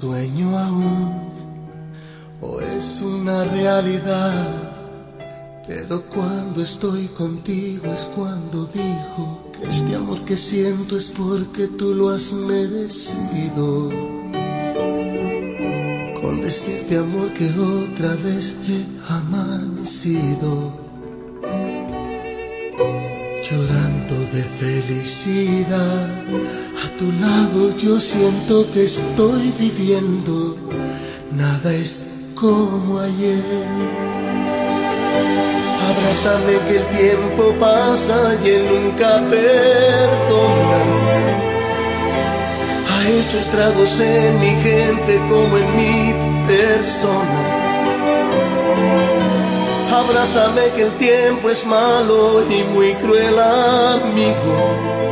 Sueño aún o es una realidad, pero cuando estoy contigo es cuando digo que este amor que siento es porque tú lo has merecido. Con decirte amor que otra vez he amanecido, llorando de felicidad tu lado yo siento que estoy viviendo, nada es como ayer. Abrázame que el tiempo pasa y él nunca perdona. Ha hecho estragos en mi gente como en mi persona. Abrázame que el tiempo es malo y muy cruel amigo.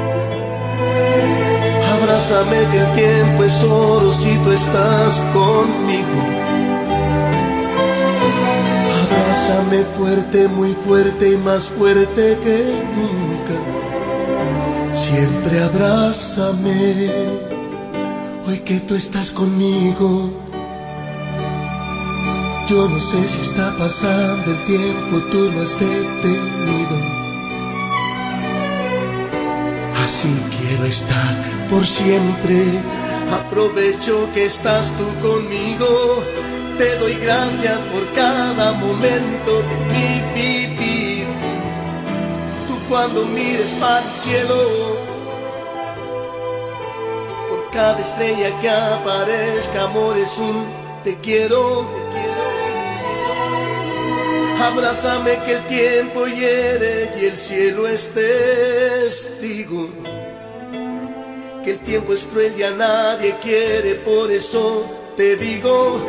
Abrázame que el tiempo es oro si tú estás conmigo. Abrázame fuerte, muy fuerte y más fuerte que nunca. Siempre abrázame, hoy que tú estás conmigo. Yo no sé si está pasando el tiempo, tú lo has detenido. Así quiero estar por siempre. Aprovecho que estás tú conmigo. Te doy gracias por cada momento de mi vivir. Tú cuando mires para el cielo, por cada estrella que aparezca, amor es un te quiero, te quiero. Abrázame que el tiempo hiere y el cielo es testigo que el tiempo es cruel y a nadie quiere, por eso te digo,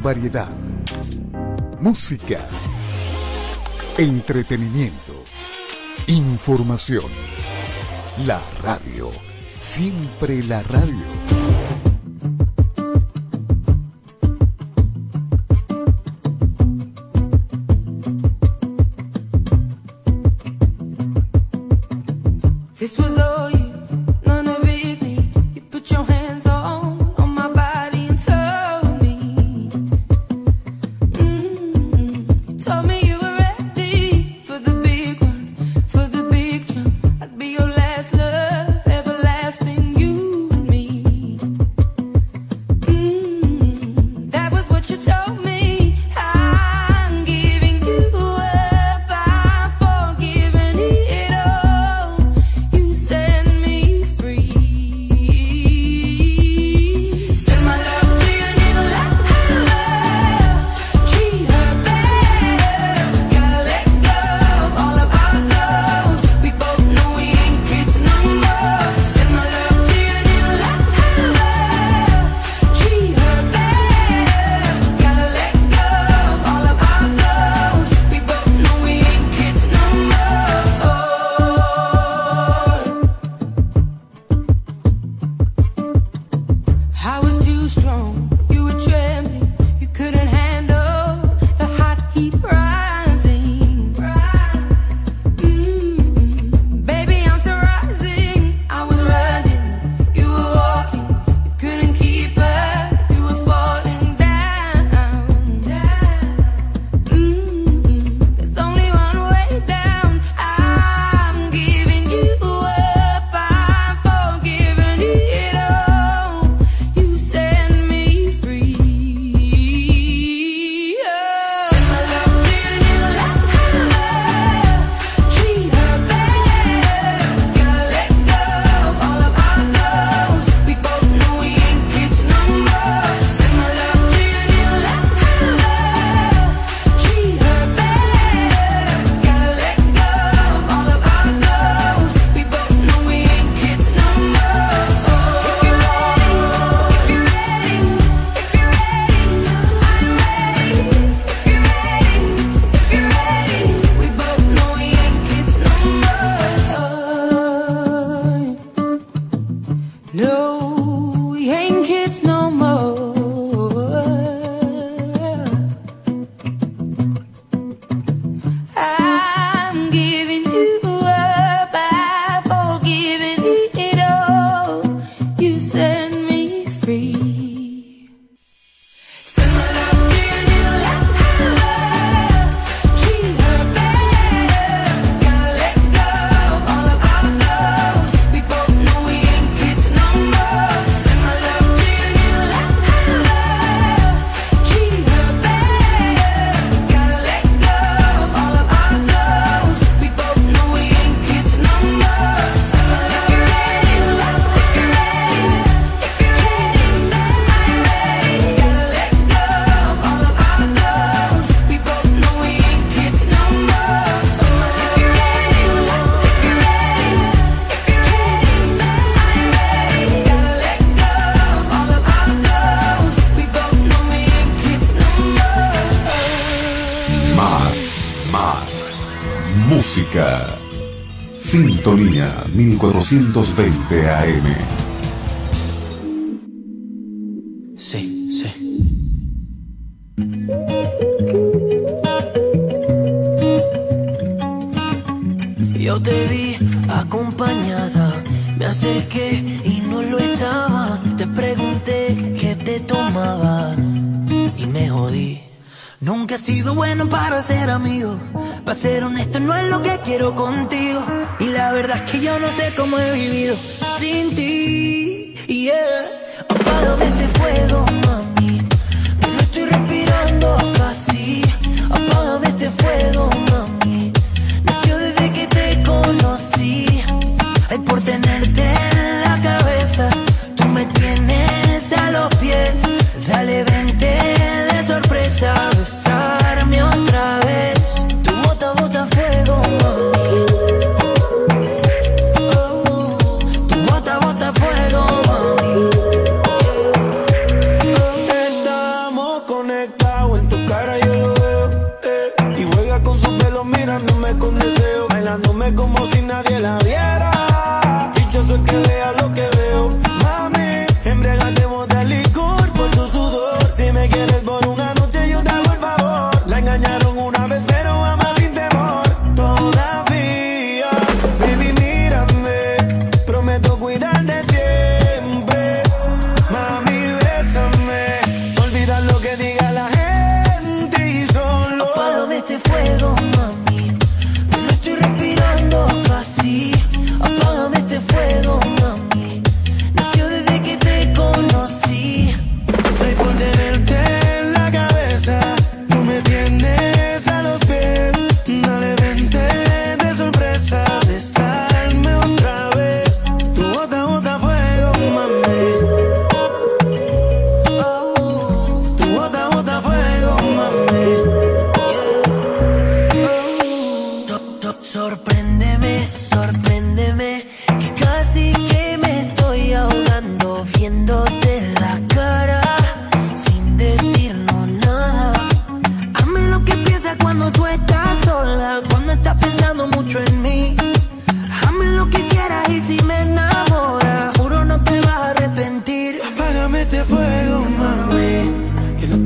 variedad, música, entretenimiento, información. La radio, siempre la radio.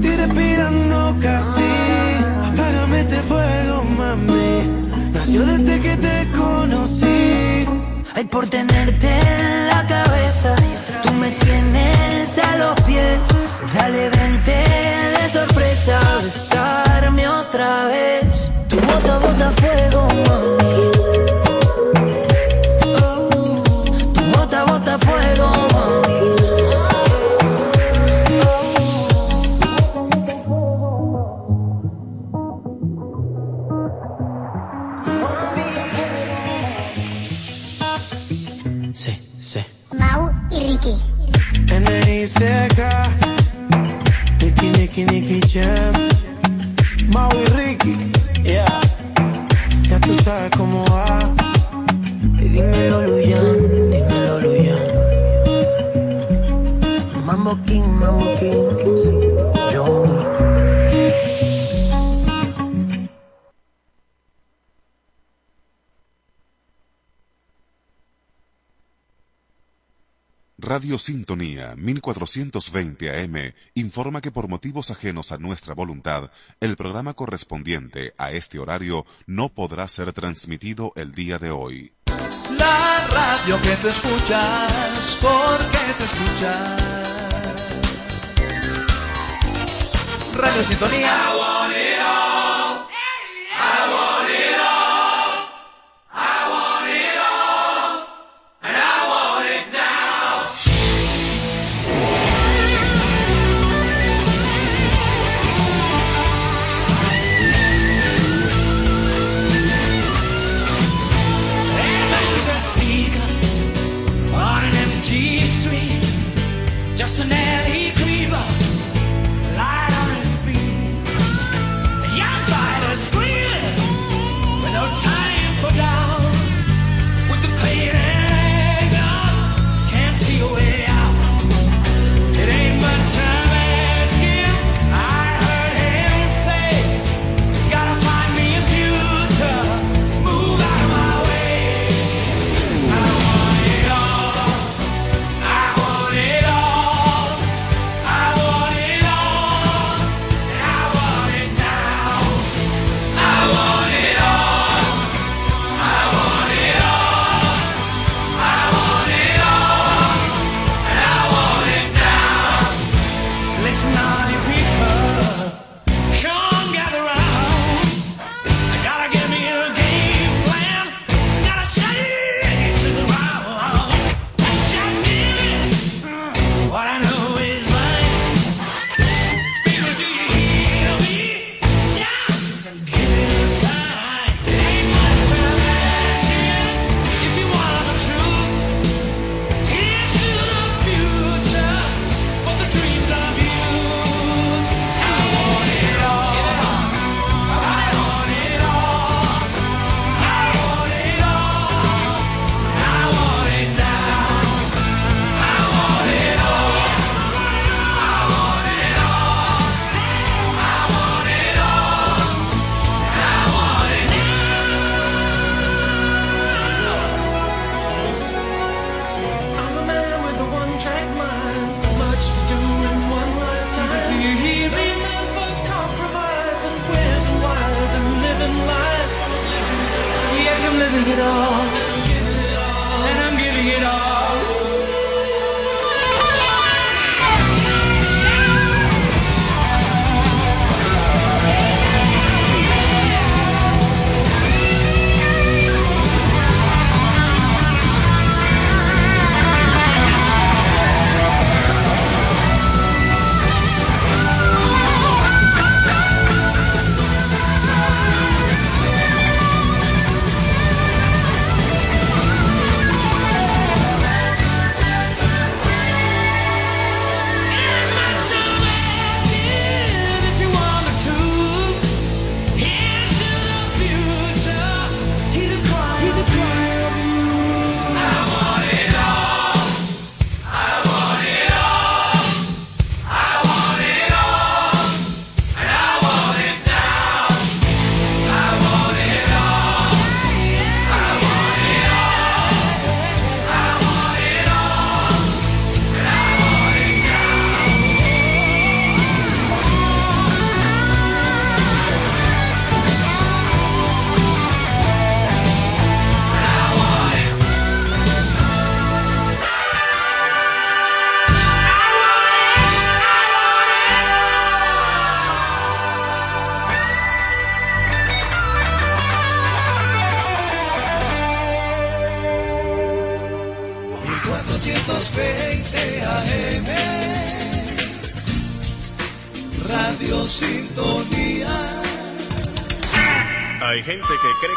Tire pirando casi, apágame este fuego, mami. Nació desde que te conocí. Ay, por tenerte en la cabeza, tú me tienes a los pies. Dale, Radio Sintonía 1420 AM informa que por motivos ajenos a nuestra voluntad, el programa correspondiente a este horario no podrá ser transmitido el día de hoy. La radio que tú escuchas, porque te escuchas. Radio Sintonía.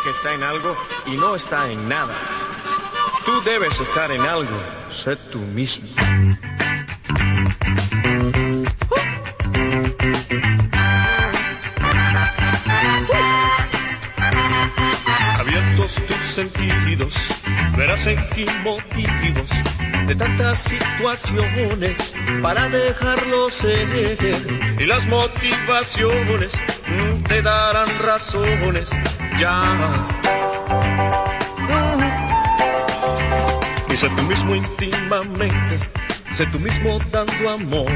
Que está en algo y no está en nada. Tú debes estar en algo. Sé tú mismo. Abiertos tus sentidos, verás en qué motivos de tantas situaciones para dejarlo ser. Y las motivaciones te darán razones Y sé tú mismo íntimamente, sé tú mismo dando amor.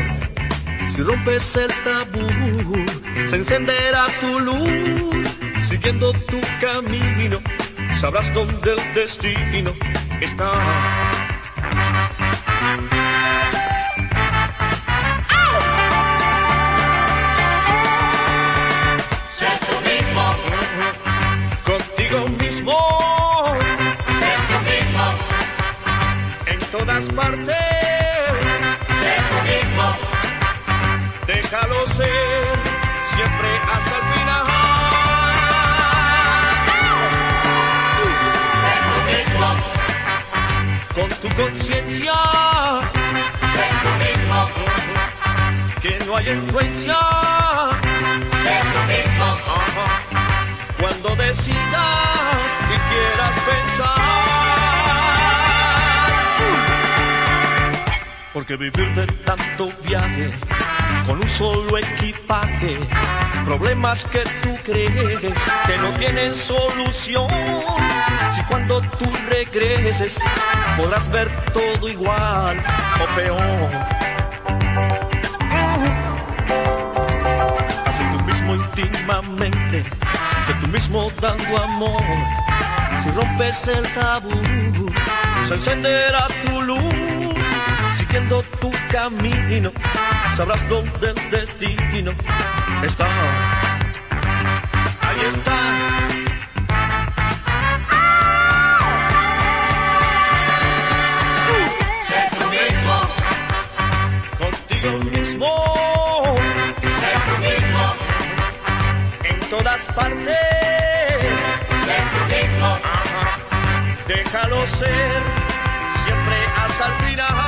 Si rompes el tabú, se encenderá tu luz. Siguiendo tu camino, sabrás dónde el destino está. Todas partes, sé tú mismo, déjalo ser, siempre hasta el final. sé tú mismo, Con tu conciencia, sé tú mismo, que no hay influencia. sé tú mismo, Ajá. Cuando decidas y quieras pensar. Porque vivir de tanto viaje con un solo equipaje, problemas que tú crees que no tienen solución. Si cuando tú regreses podrás ver todo igual o peor. Hace tú mismo íntimamente, sé tú mismo dando amor. Si rompes el tabú, se encenderá tu luz. Siguiendo tu camino, sabrás dónde el destino está. Ahí está. sé tú mismo, Contigo mismo, sé tú mismo, en todas partes. sé tú mismo, Ajá. Déjalo ser, siempre hasta el final.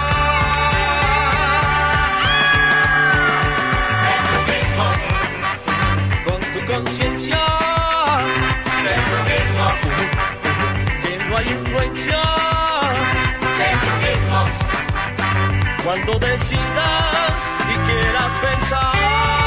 Cuando decidas y quieras pensar.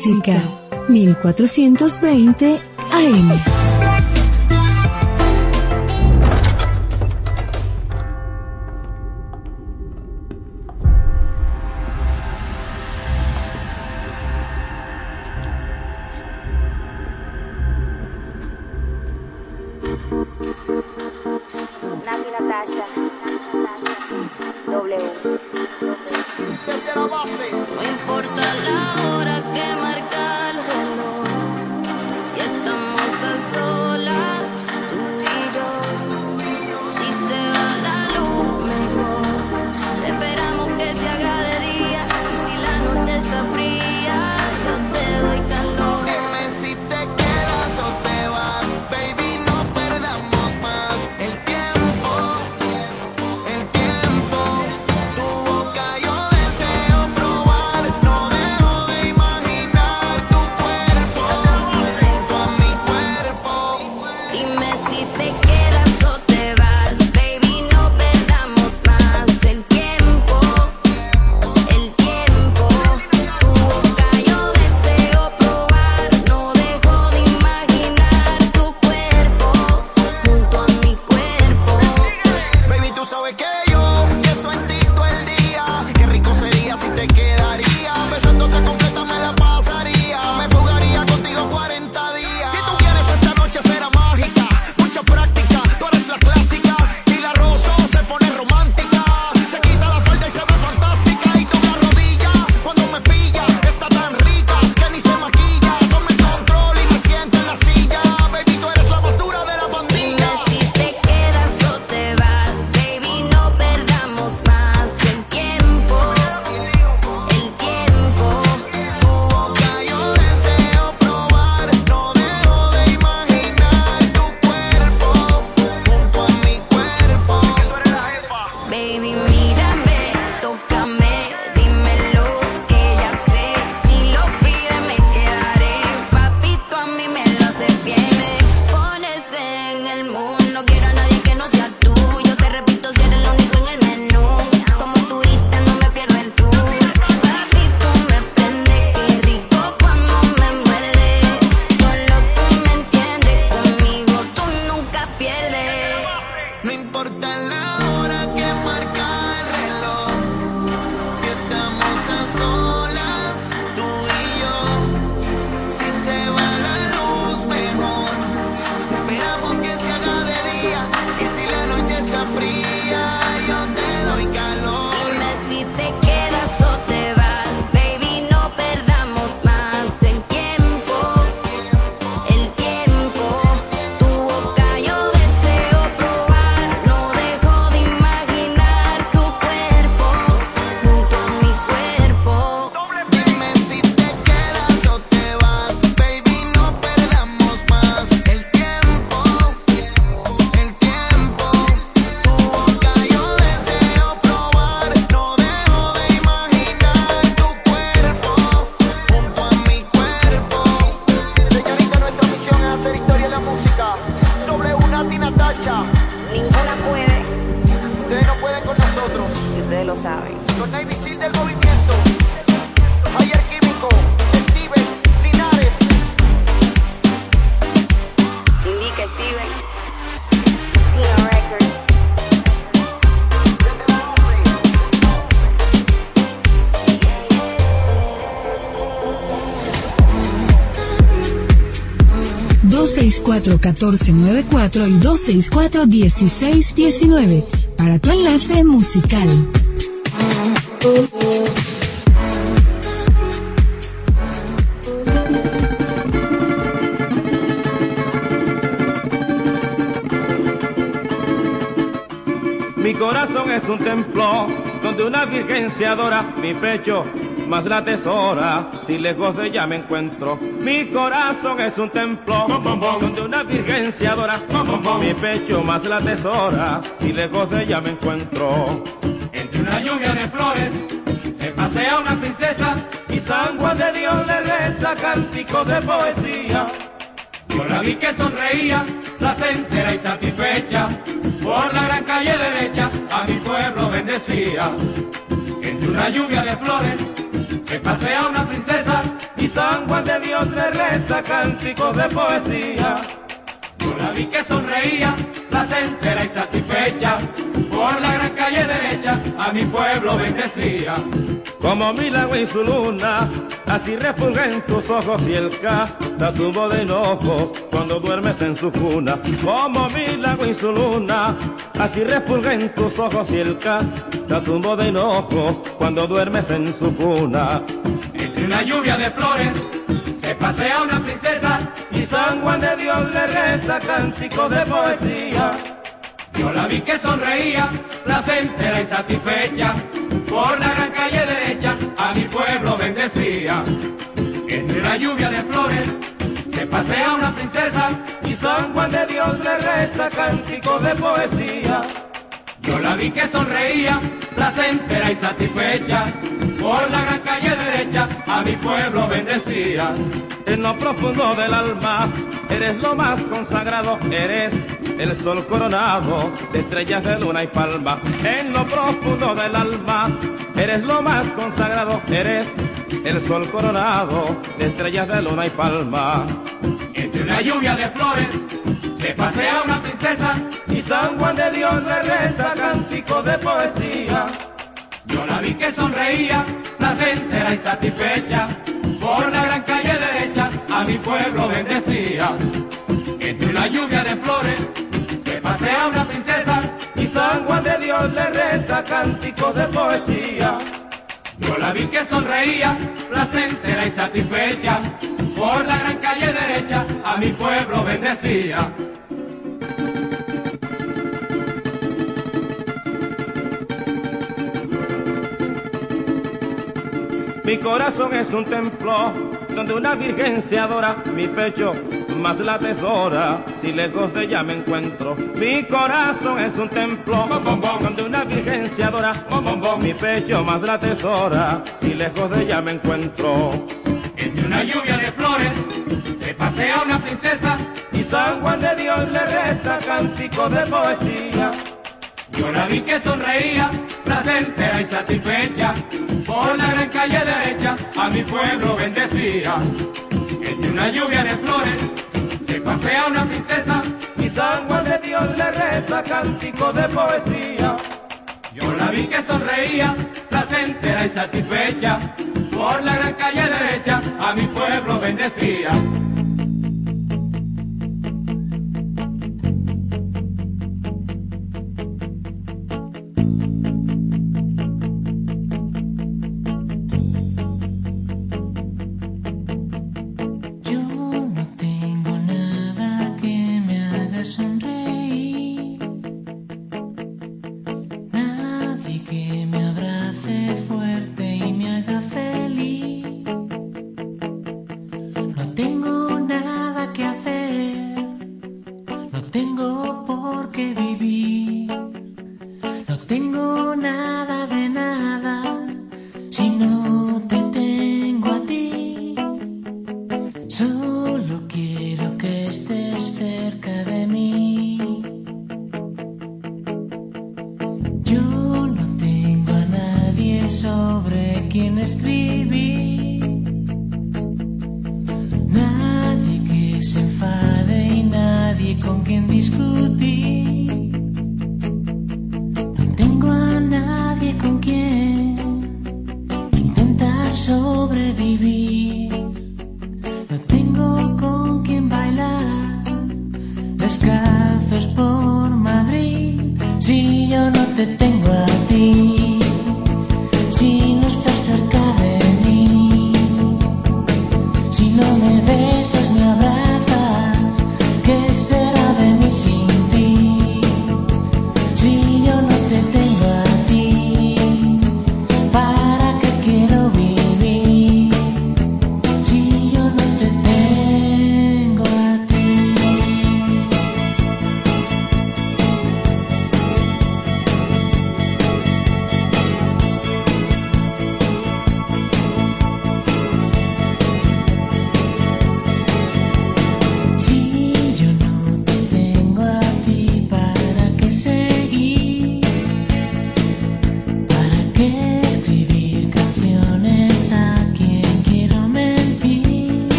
música. 1420 AM. 1494 y 264-1619 para tu enlace musical. Mi corazón es un templo donde una virgen se adora, mi pecho más la tesora, si lejos de ella me encuentro mi corazón es un templo donde una virgen se adora. Mi pecho más la tesora, si lejos de ella me encuentro. Entre una lluvia de flores se pasea una princesa y San Juan de Dios le reza cántico de poesía. Yo la vi que sonreía, placentera y satisfecha, por la gran calle derecha a mi pueblo bendecía. Entre una lluvia de flores se pasea una princesa y San Juan de Dios le reza cánticos de poesía. Yo la vi que sonreía, placentera y satisfecha, por la gran calle derecha a mi pueblo bendecía. Como milagro y su luna, así refulgen tus ojos y el canta tu voz de enojo cuando duermes en su cuna. Como milagro y su luna, así refulgen tus ojos y el canta tu voz de enojo cuando duermes en su cuna. Entre una lluvia de flores se pasea una princesa Y San Juan de Dios le reza cántico de poesía. Yo la vi que sonreía, placentera y satisfecha, por la gran calle derecha a mi pueblo bendecía. Entre la lluvia de flores se pasea una princesa Y San Juan de Dios le reza cántico de poesía. Yo la vi que sonreía, placentera y satisfecha, por la gran calle derecha a mi pueblo bendecía. En lo profundo del alma, eres lo más consagrado, eres el sol coronado de estrellas de luna y palma. En lo profundo del alma, eres lo más consagrado, eres el sol coronado de estrellas de luna y palma. Entre una lluvia de flores se pasea una princesa Y San Juan de Dios le reza cántico de poesía. Yo la vi que sonreía, placentera y satisfecha, por la gran calle derecha a mi pueblo bendecía. Entre la lluvia de flores se pasea una princesa Y San Juan de Dios le reza cántico de poesía. Yo la vi que sonreía, placentera y satisfecha, por la gran calle derecha a mi pueblo bendecía. Mi corazón es un templo donde una virgen se adora, mi pecho más la tesora, si lejos de ella me encuentro. Mi corazón es un templo donde una virgen se adora, mi pecho más la tesora, si lejos de ella me encuentro. Entre una lluvia de flores se pasea una princesa Y San Juan de Dios le reza cántico de poesía. Yo la vi que sonreía, placentera y satisfecha, por la gran calle derecha a mi pueblo bendecía. Entre una lluvia de flores se pasea una princesa Y San de Dios le reza cántico de poesía. Yo la vi que sonreía, placentera y satisfecha, por la gran calle derecha a mi pueblo bendecía.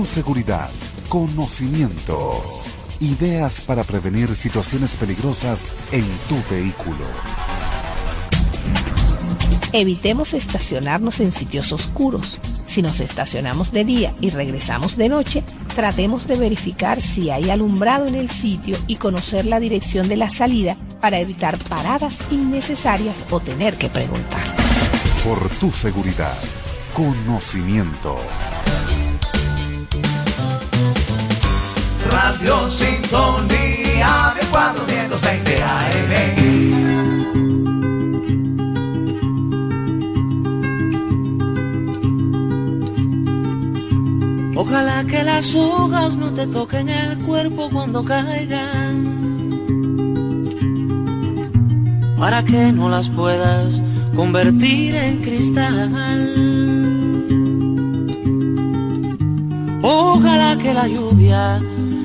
Tu seguridad, conocimiento. Ideas para prevenir situaciones peligrosas en tu vehículo. Evitemos estacionarnos en sitios oscuros. Si nos estacionamos de día y regresamos de noche, tratemos de verificar si hay alumbrado en el sitio y conocer la dirección de la salida para evitar paradas innecesarias o tener que preguntar. Por tu seguridad, conocimiento. Radio Sintonía de 420 AM. Ojalá que las hojas no te toquen el cuerpo cuando caigan, para que no las puedas convertir en cristal. Ojalá que la lluvia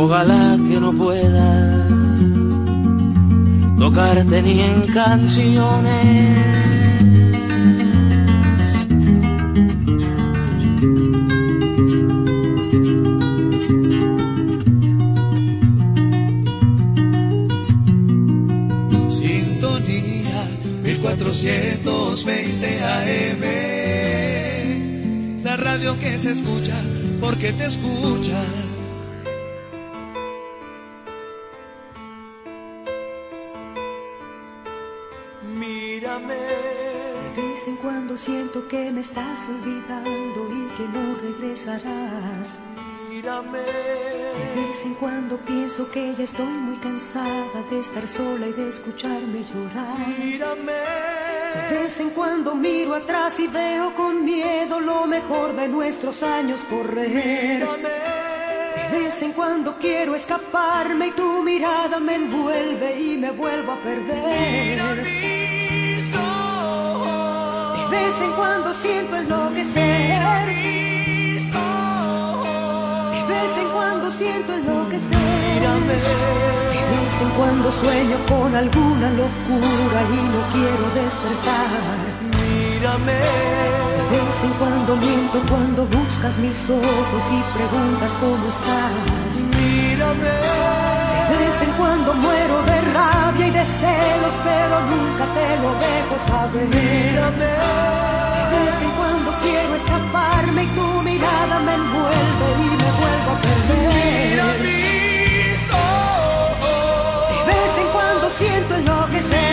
Ojalá que no pueda tocarte ni en canciones. Sintonía 1420 AM. La radio que se escucha porque te escucha. Siento que me estás olvidando y que no regresarás. Mírame. De vez en cuando pienso que ya estoy muy cansada de estar sola y de escucharme llorar. Mírame. De vez en cuando miro atrás y veo con miedo lo mejor de nuestros años correr. De vez en cuando quiero escaparme y tu mirada me envuelve y me vuelvo a perder. De vez en cuando siento enloquecer. De vez en cuando siento enloquecer. De vez en cuando sueño con alguna locura y no quiero despertar. Mírame. De vez en cuando miento cuando buscas mis ojos y preguntas cómo estás. Mírame. De vez en cuando muero de rabia y de celos, pero nunca te lo dejo saber. Mírame. De vez en cuando quiero escaparme y tu mirada me envuelve y me vuelvo a perder. Mira mis ojos. De vez en cuando siento enloquecer.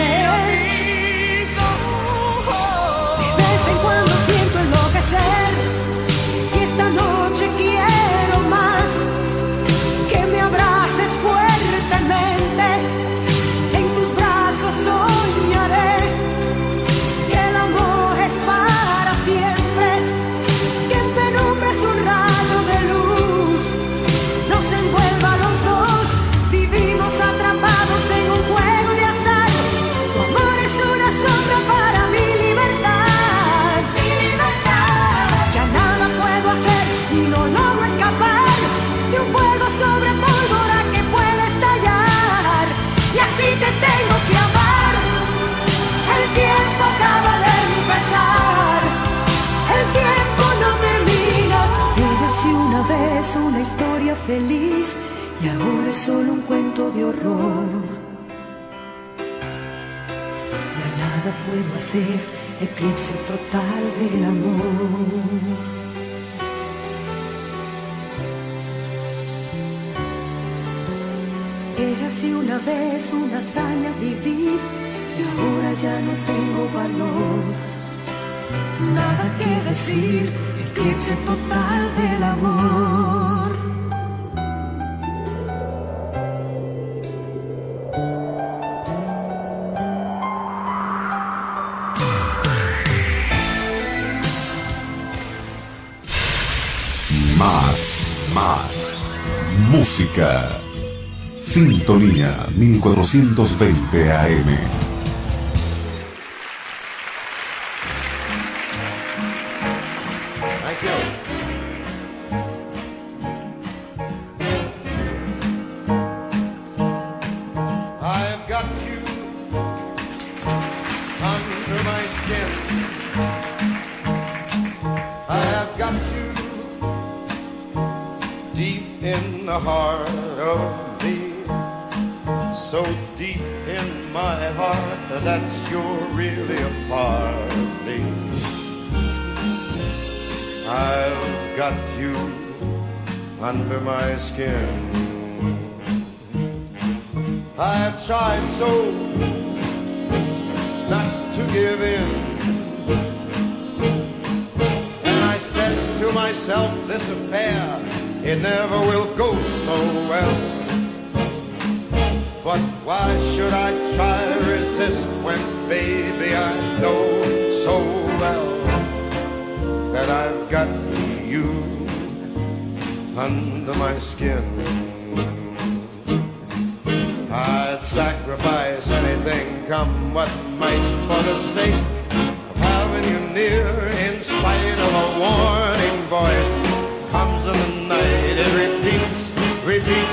Solo un cuento de horror. Ya nada puedo hacer, eclipse total del amor. Era así una vez una hazaña vivir y ahora ya no tengo valor. Nada que decir, eclipse total del amor. Música. Sintonía 1420 AM.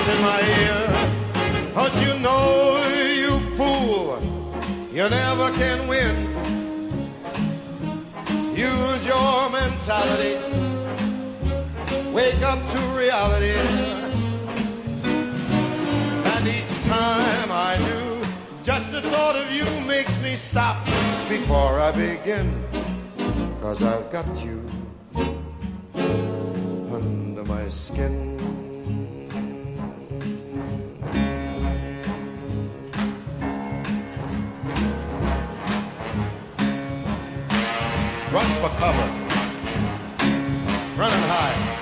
Repeats in my ear. But you know, you fool, you never can win. Use your mentality. Wake up to reality. And each time I do, just the thought of you makes me stop before I begin. Cause I've got you under my skin. Run for cover. Run and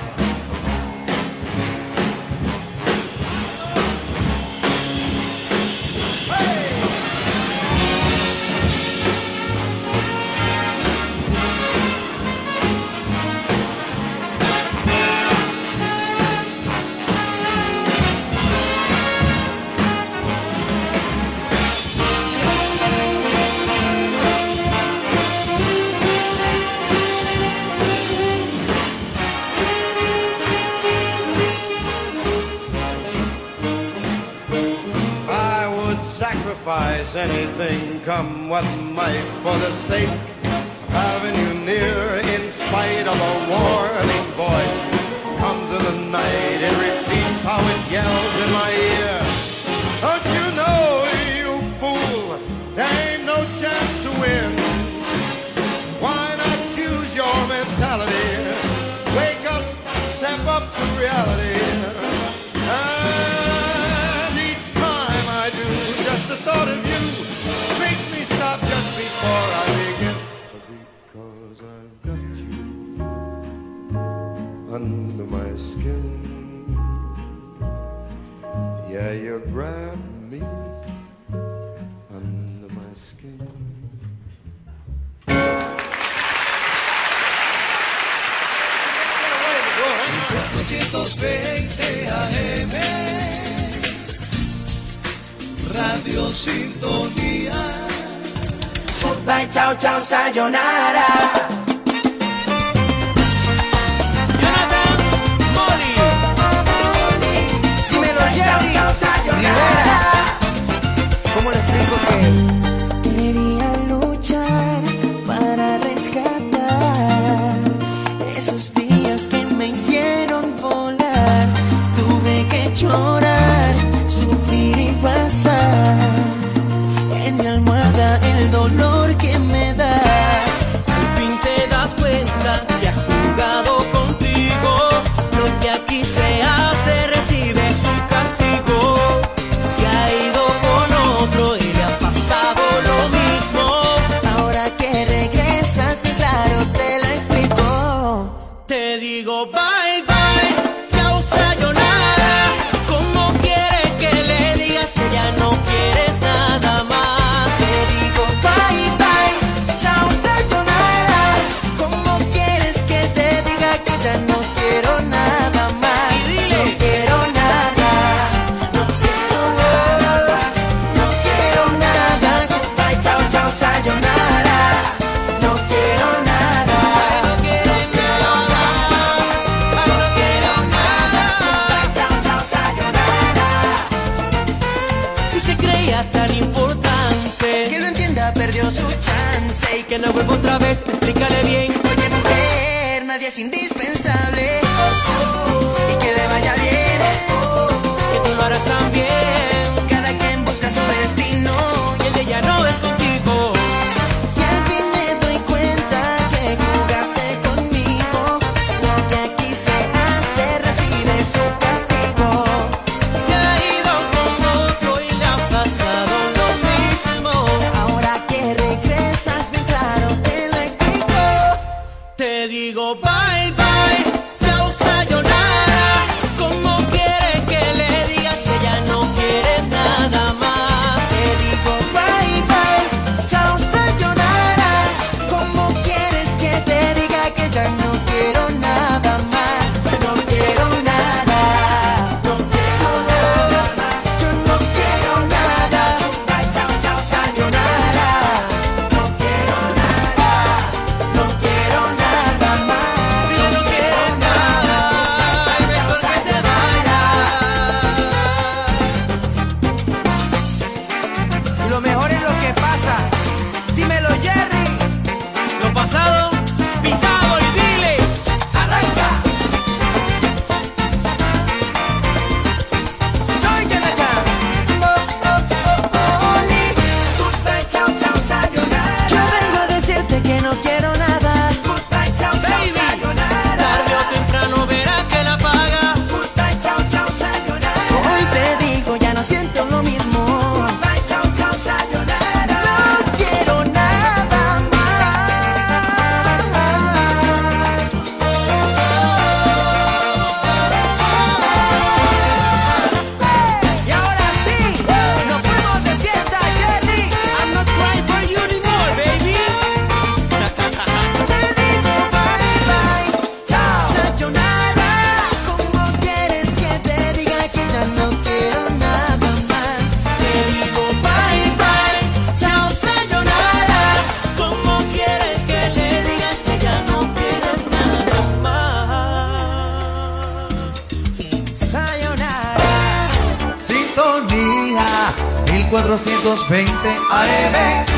sacrifice anything, come what might, for the sake of having you near. In spite of a warning voice, comes in the night, it repeats how it yells in my ear. Don't you know, you fool, there ain't no chance to win. Why not choose your mentality? Wake up, step up to reality. under my skin. Yeah, you grab me under my skin. AM Radio Sintonía Goodbye, chao, chao, sayonara 420 AM.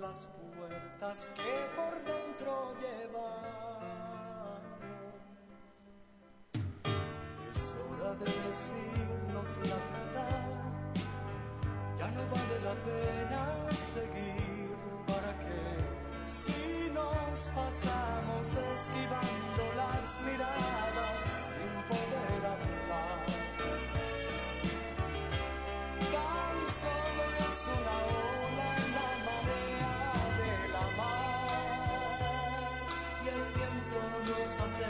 las puertas que por dentro llevamos. Es hora de decirnos la verdad, ya no vale la pena seguir para qué. Si nos pasamos esquivando las miradas sin poder hablar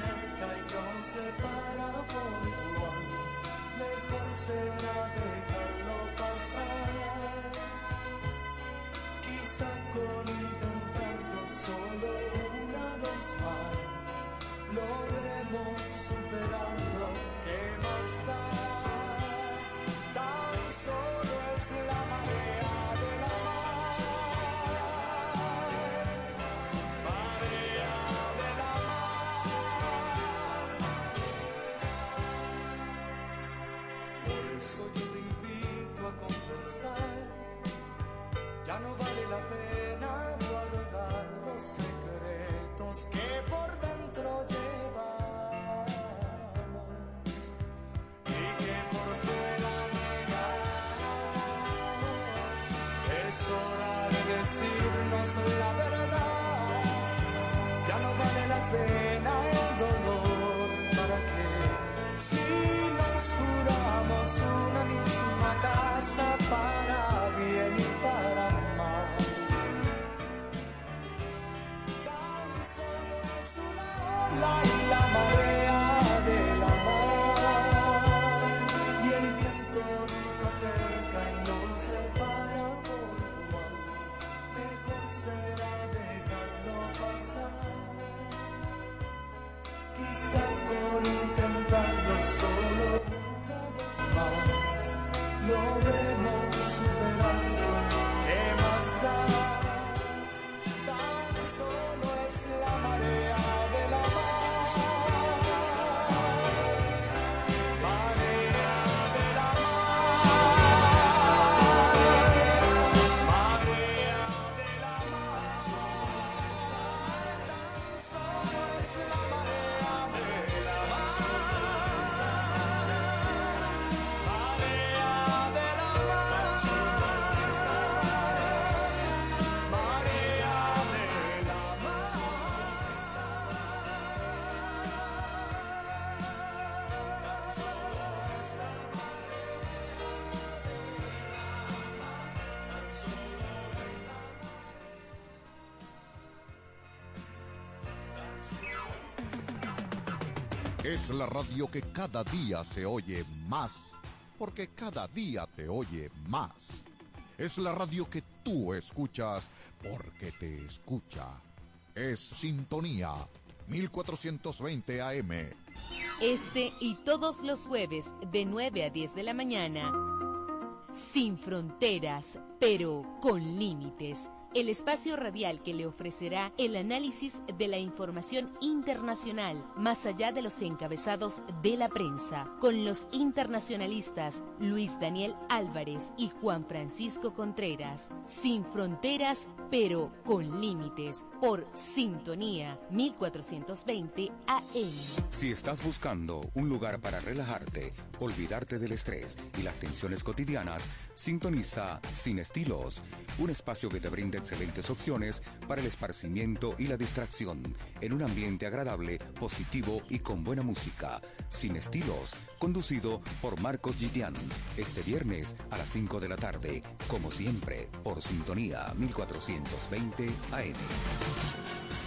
cerca y no se para por igual, mejor será dejarlo pasar. Quizá con intentarlo solo una vez más, logremos superar lo que más da. Tan solo es la decirnos la verdad. Ya no vale la pena el dolor. ¿Para qué? Si nos juramos una misma casa para bien y para mal. Tan solo es una ola y la marea la radio que cada día se oye más, porque cada día te oye más. Es la radio que tú escuchas porque te escucha. Es Sintonía 1420 AM. Este y todos los jueves de 9 a 10 de la mañana. Sin fronteras, pero con límites. El espacio radial que le ofrecerá el análisis de la información internacional, más allá de los encabezados de la prensa, con los internacionalistas Luis Daniel Álvarez y Juan Francisco Contreras. Sin fronteras, pero con límites. Por Sintonía 1420 AM. Si estás buscando un lugar para relajarte, olvidarte del estrés y las tensiones cotidianas, sintoniza Sin Estilos, un espacio que te brinda excelentes opciones para el esparcimiento y la distracción, en un ambiente agradable, positivo y con buena música. Sin Estilos, conducido por Marcos Gitian, este viernes a las 5 de la tarde, como siempre, por Sintonía 1420 AM.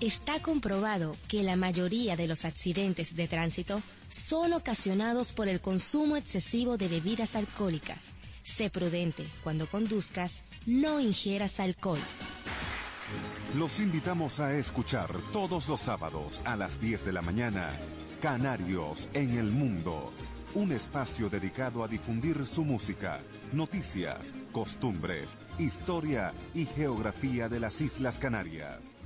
Está comprobado que la mayoría de los accidentes de tránsito son ocasionados por el consumo excesivo de bebidas alcohólicas. Sé prudente cuando conduzcas, no ingieras alcohol. Los invitamos a escuchar todos los sábados a las 10 de la mañana Canarios en el Mundo, un espacio dedicado a difundir su música, noticias, costumbres, historia y geografía de las Islas Canarias.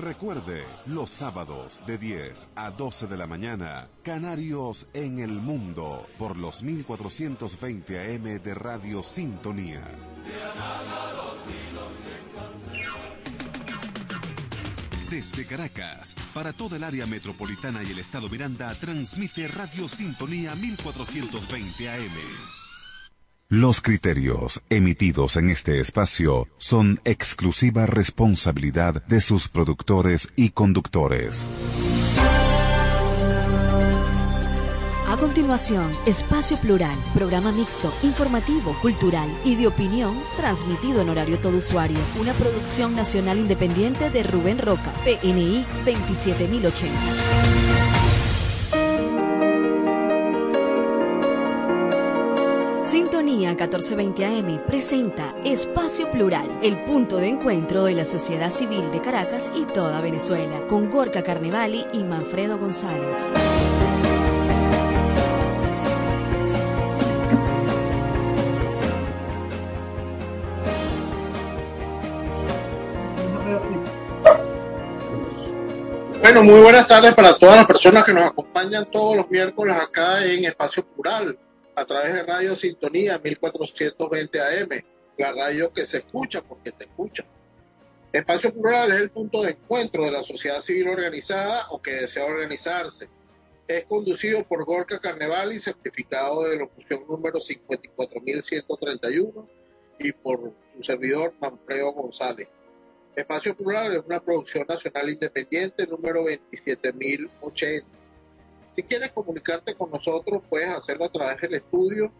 Recuerde, los sábados de 10 a 12 de la mañana, Canarios en el Mundo, por los 1420 AM de Radio Sintonía. Desde Caracas, para toda el área metropolitana y el estado Miranda, transmite Radio Sintonía 1420 AM. Los criterios emitidos en este espacio son exclusiva responsabilidad de sus productores y conductores. A continuación, Espacio Plural, programa mixto, informativo, cultural y de opinión, transmitido en horario todo usuario. Una producción nacional independiente de Rubén Roca, PNI 27080. Sintonía 1420 AM presenta Espacio Plural, el punto de encuentro de la sociedad civil de Caracas y toda Venezuela, con Gorka Carnevali y Manfredo González. Bueno, muy buenas tardes para todas las personas que nos acompañan todos los miércoles acá en Espacio Plural, a través de Radio Sintonía 1420 AM, la radio que se escucha porque te escucha. Espacio Plural es el punto de encuentro de la sociedad civil organizada o que desea organizarse. Es conducido por Gorka Carneval y certificado de locución número 54131 y por su servidor Manfredo González. Espacio Plural es una producción nacional independiente número 27080. Si quieres comunicarte con nosotros, puedes hacerlo a través del estudio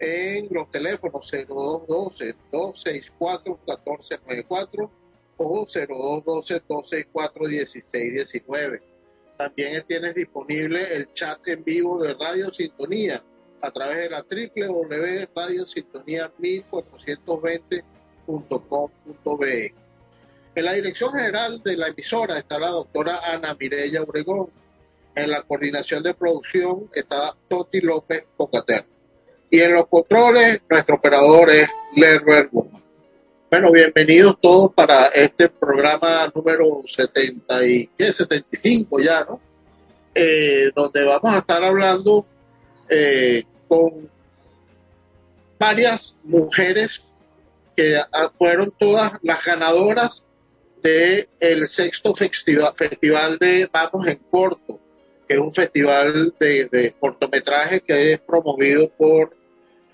en los teléfonos 0212-264-1494 o 0212-264-1619. También tienes disponible el chat en vivo de Radio Sintonía a través de la www.radiosintonía1420.com.be. En la dirección general de la emisora está la doctora Ana Mireya Obregón. En la coordinación de producción está Toti López Cocater. Y en los controles, nuestro operador es Lerner Guzmán. Bueno, bienvenidos todos para este programa número 70 y, ¿qué? 75 ya, ¿no? Eh, donde vamos a estar hablando eh, con varias mujeres que fueron todas las ganadoras del el sexto festival de Vamos en Corto, que es un festival de, de cortometraje que es promovido por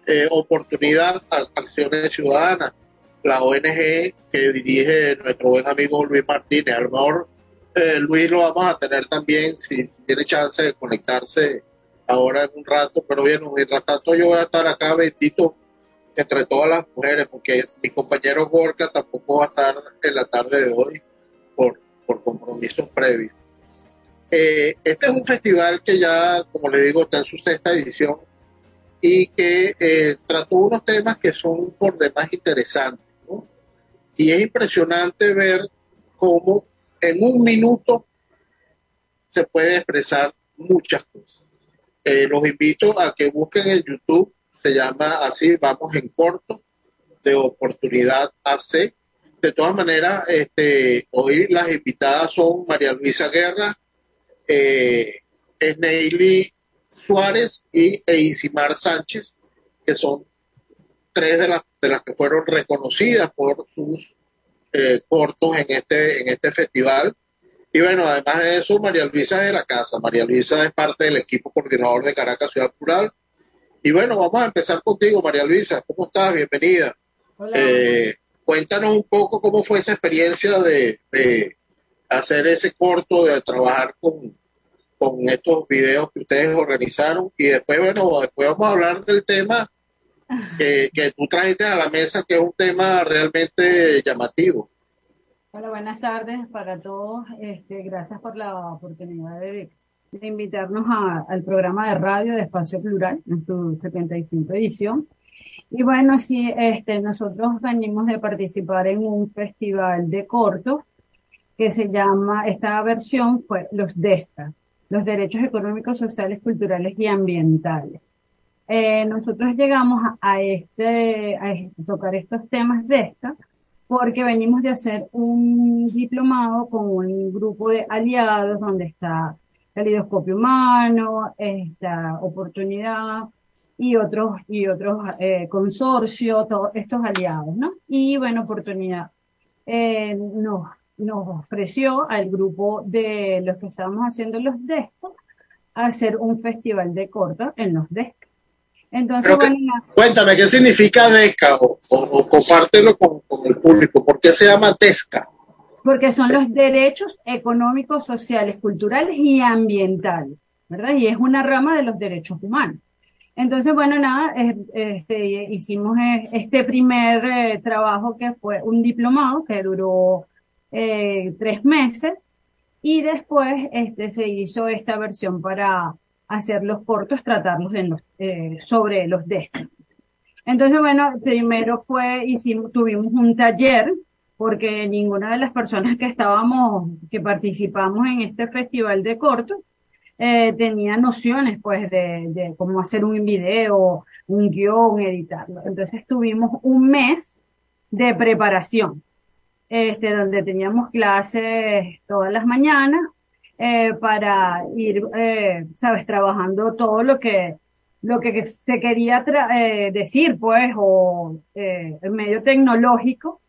eh, Oportunidad Acciones Ciudadanas, la ONG que dirige nuestro buen amigo Luis Martínez. A lo mejor eh, Luis lo vamos a tener también si, si tiene chance de conectarse ahora en un rato, pero bien, mientras tanto yo voy a estar acá bendito entre todas las mujeres, porque mi compañero Gorka tampoco va a estar en la tarde de hoy por, por compromisos previos. Eh, este es un festival que ya, como le digo, está en su sexta edición y que eh, trató unos temas que son por demás interesantes. ¿no? Y es impresionante ver cómo en un minuto se puede expresar muchas cosas. Eh, los invito a que busquen en YouTube, se llama así, vamos en corto, de oportunidad AC. De todas maneras, este, hoy las invitadas son María Luisa Guerra, eh, Suárez y Eisimar Sánchez, que son tres de las, de las que fueron reconocidas por sus eh, cortos en este, en este festival. Y bueno, además de eso, María Luisa es de la casa. María Luisa es parte del equipo coordinador de Caracas Ciudad Plural. Y bueno, vamos a empezar contigo, María Luisa. ¿Cómo estás? Bienvenida. Eh, cuéntanos un poco cómo fue esa experiencia de, de hacer ese corto, de trabajar con, con estos videos que ustedes organizaron. Y después, bueno, después vamos a hablar del tema que, que tú trajiste a la mesa, que es un tema realmente llamativo. Hola, buenas tardes para todos. Este, gracias por la oportunidad de, de invitarnos a- al programa de radio de Espacio Plural, en su 75 edición. Y bueno, sí, este, nosotros venimos de participar en un festival de cortos que se llama, esta versión fue los DESCA, los Derechos Económicos, Sociales, Culturales y Ambientales. Eh, nosotros llegamos a, este, a tocar estos temas DESCA porque venimos de hacer un diplomado con un grupo de aliados donde está Calidoscopio Humano, esta Oportunidad y otros, y otros eh, consorcios, todos estos aliados, ¿no? Y bueno, Oportunidad eh, nos ofreció al grupo de los que estábamos haciendo los DESCO hacer un festival de cortos en los DESCO. Entonces, que- Cuéntame, ¿qué significa DESCA? O, o- o compártelo con, con el público. ¿Por qué se llama DESCA? porque son los derechos económicos, sociales, culturales y ambientales, ¿verdad? Y es una rama de los derechos humanos. Entonces, bueno, nada, es- este, hicimos este primer eh, trabajo que fue un diplomado que duró eh, tres meses y después este, se hizo esta versión para hacer los cortos, tratarlos en los, eh, sobre los DESC. Entonces, bueno, primero fue, hicimos, tuvimos un taller, porque ninguna de las personas que estábamos, que participamos en este festival de cortos, eh, tenía nociones, pues, de, de cómo hacer un video, un guion, editarlo. Entonces tuvimos un mes de preparación, este, donde teníamos clases todas las mañanas, eh, para ir, eh, sabes, trabajando todo lo que, lo que se quería eh, decir, pues, o eh, el medio tecnológico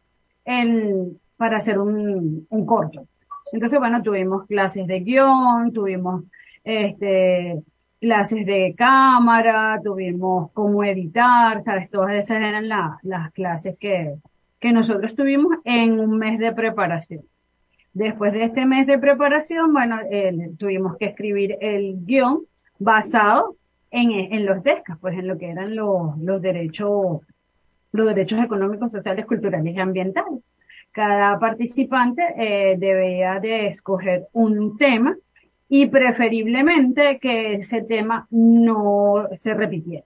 en, para hacer un, un corto. Entonces, bueno, tuvimos clases de guion, tuvimos este, clases de cámara, tuvimos cómo editar, ¿sabes? Todas esas eran la- las clases que, que nosotros tuvimos en un mes de preparación. Después de este mes de preparación, bueno, tuvimos que escribir el guion basado en, en los DESCAS, pues en lo que eran los, los derechos, los derechos económicos, sociales, culturales y ambientales. Cada participante eh, debía de escoger un tema y preferiblemente que ese tema no se repitiera.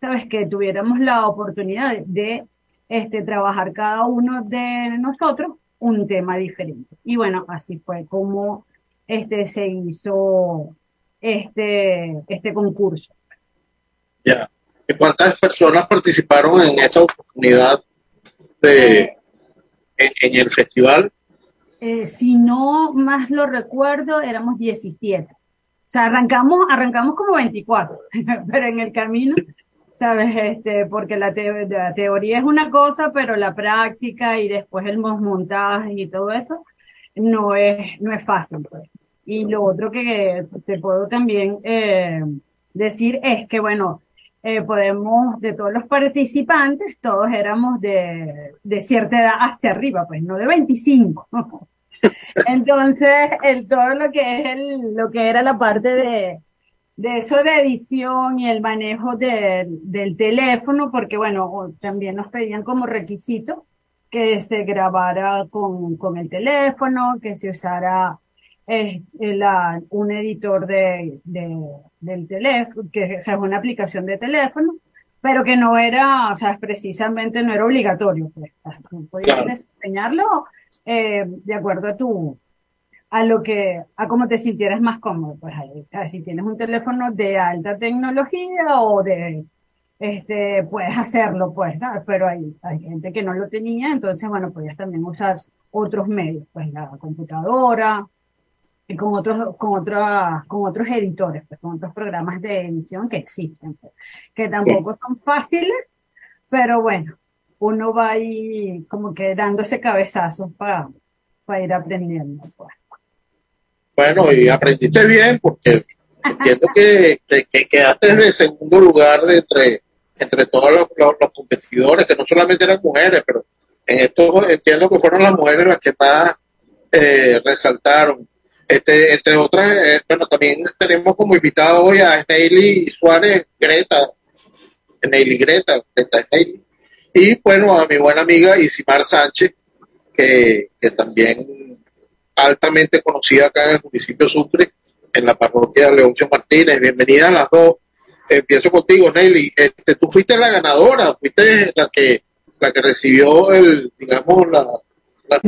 Sabes, que tuviéramos la oportunidad de este, trabajar cada uno de nosotros un tema diferente. Y bueno, así fue como este, se hizo este, este concurso. Ya. ¿Y cuántas personas participaron en esta oportunidad de en, en el festival? Eh, si no más lo recuerdo, éramos 17. O sea, arrancamos, arrancamos como 24, pero en el camino, ¿sabes? Este, porque la, te- la teoría es una cosa, pero la práctica y después el montaje y todo eso no es, no es fácil, pues. Y lo otro que te puedo también eh, decir es que, bueno, eh, podemos, de todos los participantes, todos éramos de, de cierta edad hacia arriba, pues no de 25. Entonces, el, todo lo que es el, lo que era la parte de, de eso de edición y el manejo del del teléfono, porque bueno, también nos pedían como requisito que se grabara con, con el teléfono, que se usara eh, la, un editor de, de, del teléfono, que o sea, es una aplicación de teléfono, pero que no era, o sea, precisamente no era obligatorio, pues, tú podías Claro. desempeñarlo eh, de acuerdo a tu, a lo que, a cómo te sintieras más cómodo, pues ahí, ah, si tienes un teléfono de alta tecnología o de, este, puedes hacerlo, pues, pero hay, hay gente que no lo tenía, entonces, bueno, podías también usar otros medios, pues la computadora, y con otros, con otras, con otros editores, pues, con otros programas de edición que existen, pues, que tampoco son fáciles, pero bueno, uno va ahí como que dándose cabezazos para, para ir aprendiendo, pues. Bueno, y aprendiste bien porque entiendo que, que, que quedaste de segundo lugar de entre, entre todos los, los- competidores, que no solamente eran mujeres, pero en esto entiendo que fueron las mujeres las que más eh, resaltaron. Este, entre otras, eh, bueno, también tenemos como invitado hoy a Neily Suárez Greta, Neily Greta, Greta. Y bueno, a mi buena amiga Isimar Sánchez, que, que también altamente conocida acá en el municipio de Sucre, en la parroquia Leoncio Martínez. Bienvenida a las dos. Empiezo contigo, Nelly. Este, tú fuiste la ganadora, fuiste la que la que recibió el, digamos, la, la-